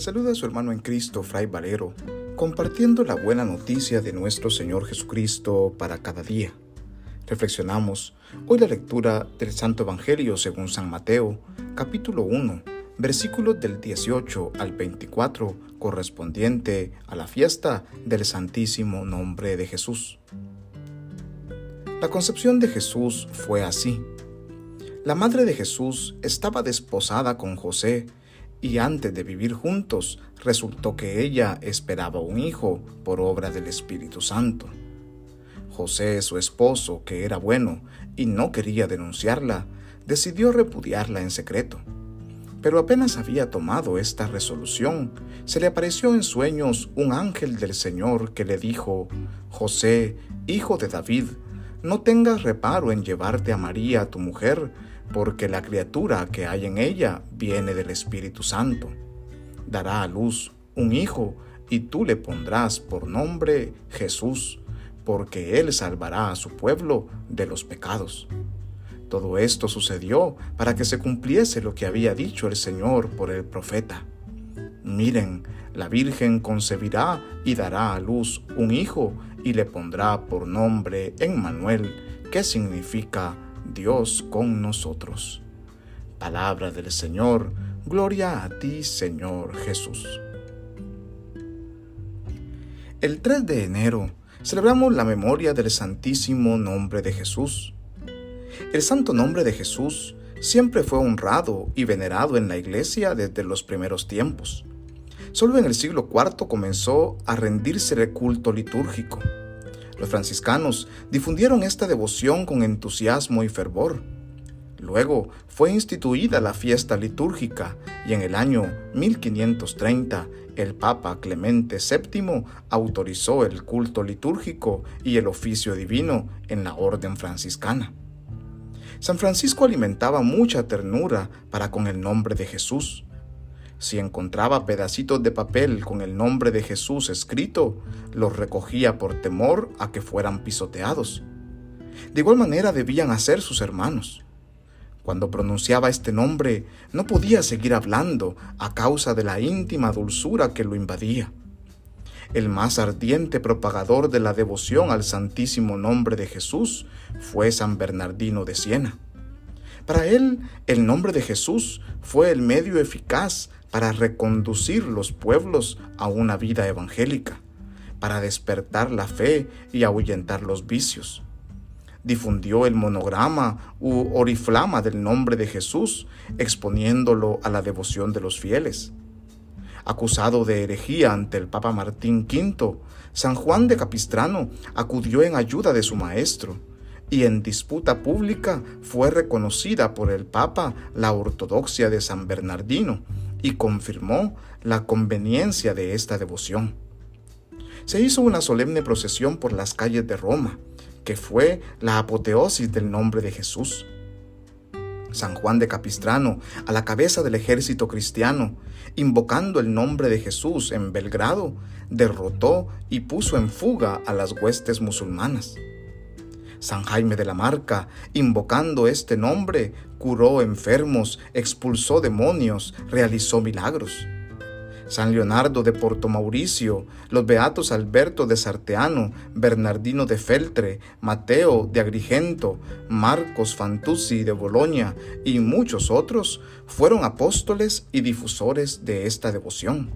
Saluda a su hermano en Cristo, Fray Valero, compartiendo la buena noticia de nuestro Señor Jesucristo para cada día. Reflexionamos hoy la lectura del Santo Evangelio según San Mateo, capítulo 1, versículos del 18 al 24, correspondiente a la fiesta del Santísimo Nombre de Jesús. La concepción de Jesús fue así. La madre de Jesús estaba desposada con José y antes de vivir juntos resultó que ella esperaba un hijo por obra del Espíritu Santo. José, su esposo, que era bueno y no quería denunciarla, decidió repudiarla en secreto. Pero apenas había tomado esta resolución, se le apareció en sueños un ángel del Señor que le dijo, José, hijo de David, no tengas reparo en llevarte a María, tu mujer, porque la criatura que hay en ella viene del Espíritu Santo. Dará a luz un hijo, y tú le pondrás por nombre Jesús, porque él salvará a su pueblo de los pecados. Todo esto sucedió para que se cumpliese lo que había dicho el Señor por el profeta. Miren, la Virgen concebirá y dará a luz un hijo y le pondrá por nombre Emmanuel, que significa Dios con nosotros. Palabra del Señor, gloria a ti Señor Jesús. El 3 de enero celebramos la memoria del Santísimo Nombre de Jesús. El Santo Nombre de Jesús siempre fue honrado y venerado en la Iglesia desde los primeros tiempos. Solo en el siglo IV comenzó a rendirse el culto litúrgico. Los franciscanos difundieron esta devoción con entusiasmo y fervor. Luego fue instituida la fiesta litúrgica y en el año 1530 el Papa Clemente VII autorizó el culto litúrgico y el oficio divino en la orden franciscana. San Francisco alimentaba mucha ternura para con el nombre de Jesús si encontraba pedacitos de papel con el nombre de Jesús escrito, los recogía por temor a que fueran pisoteados. De igual manera debían hacer sus hermanos. Cuando pronunciaba este nombre, no podía seguir hablando a causa de la íntima dulzura que lo invadía. El más ardiente propagador de la devoción al santísimo nombre de Jesús fue San Bernardino de Siena. Para él, el nombre de Jesús fue el medio eficaz para reconducir los pueblos a una vida evangélica, para despertar la fe y ahuyentar los vicios. Difundió el monograma u oriflama del nombre de Jesús, exponiéndolo a la devoción de los fieles. Acusado de herejía ante el Papa Martín V, San Juan de Capistrano acudió en ayuda de su maestro y en disputa pública fue reconocida por el Papa la ortodoxia de San Bernardino, y confirmó la conveniencia de esta devoción. Se hizo una solemne procesión por las calles de Roma, que fue la apoteosis del nombre de Jesús. San Juan de Capistrano, a la cabeza del ejército cristiano, invocando el nombre de Jesús en Belgrado, derrotó y puso en fuga a las huestes musulmanas. San Jaime de la Marca, invocando este nombre, curó enfermos, expulsó demonios, realizó milagros. San Leonardo de Porto Mauricio, los beatos Alberto de Sarteano, Bernardino de Feltre, Mateo de Agrigento, Marcos Fantuzzi de Boloña y muchos otros fueron apóstoles y difusores de esta devoción.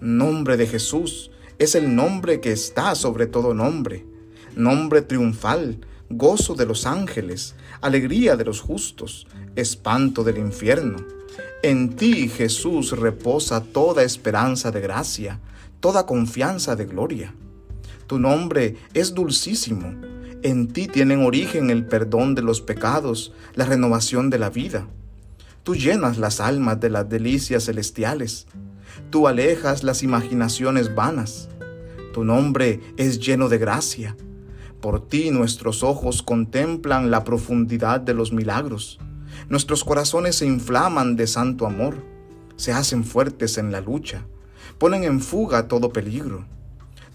Nombre de Jesús es el nombre que está sobre todo nombre nombre triunfal, gozo de los ángeles, alegría de los justos, espanto del infierno. En ti, Jesús, reposa toda esperanza de gracia, toda confianza de gloria. Tu nombre es dulcísimo. En ti tienen origen el perdón de los pecados, la renovación de la vida. Tú llenas las almas de las delicias celestiales. Tú alejas las imaginaciones vanas. Tu nombre es lleno de gracia por ti nuestros ojos contemplan la profundidad de los milagros. Nuestros corazones se inflaman de santo amor, se hacen fuertes en la lucha, ponen en fuga todo peligro.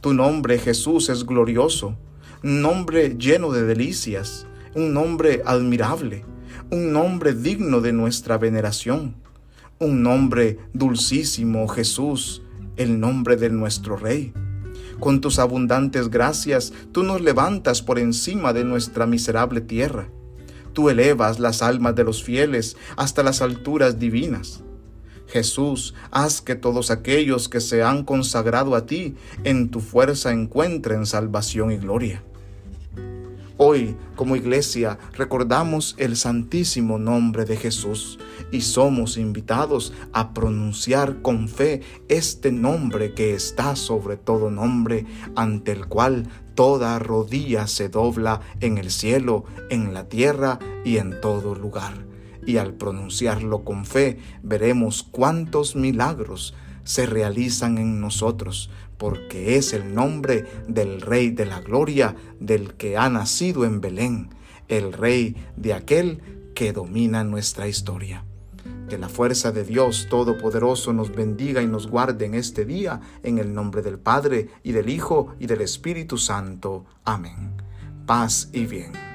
Tu nombre, Jesús, es glorioso, un nombre lleno de delicias, un nombre admirable, un nombre digno de nuestra veneración, un nombre dulcísimo, Jesús, el nombre de nuestro Rey. Con tus abundantes gracias, tú nos levantas por encima de nuestra miserable tierra. Tú elevas las almas de los fieles hasta las alturas divinas. Jesús, haz que todos aquellos que se han consagrado a ti en tu fuerza encuentren salvación y gloria. Hoy, como iglesia, recordamos el santísimo nombre de Jesús y somos invitados a pronunciar con fe este nombre que está sobre todo nombre, ante el cual toda rodilla se dobla en el cielo, en la tierra y en todo lugar. Y al pronunciarlo con fe, veremos cuántos milagros se realizan en nosotros, porque es el nombre del Rey de la Gloria, del que ha nacido en Belén, el Rey de aquel que domina nuestra historia. Que la fuerza de Dios Todopoderoso nos bendiga y nos guarde en este día, en el nombre del Padre, y del Hijo, y del Espíritu Santo. Amén. Paz y bien.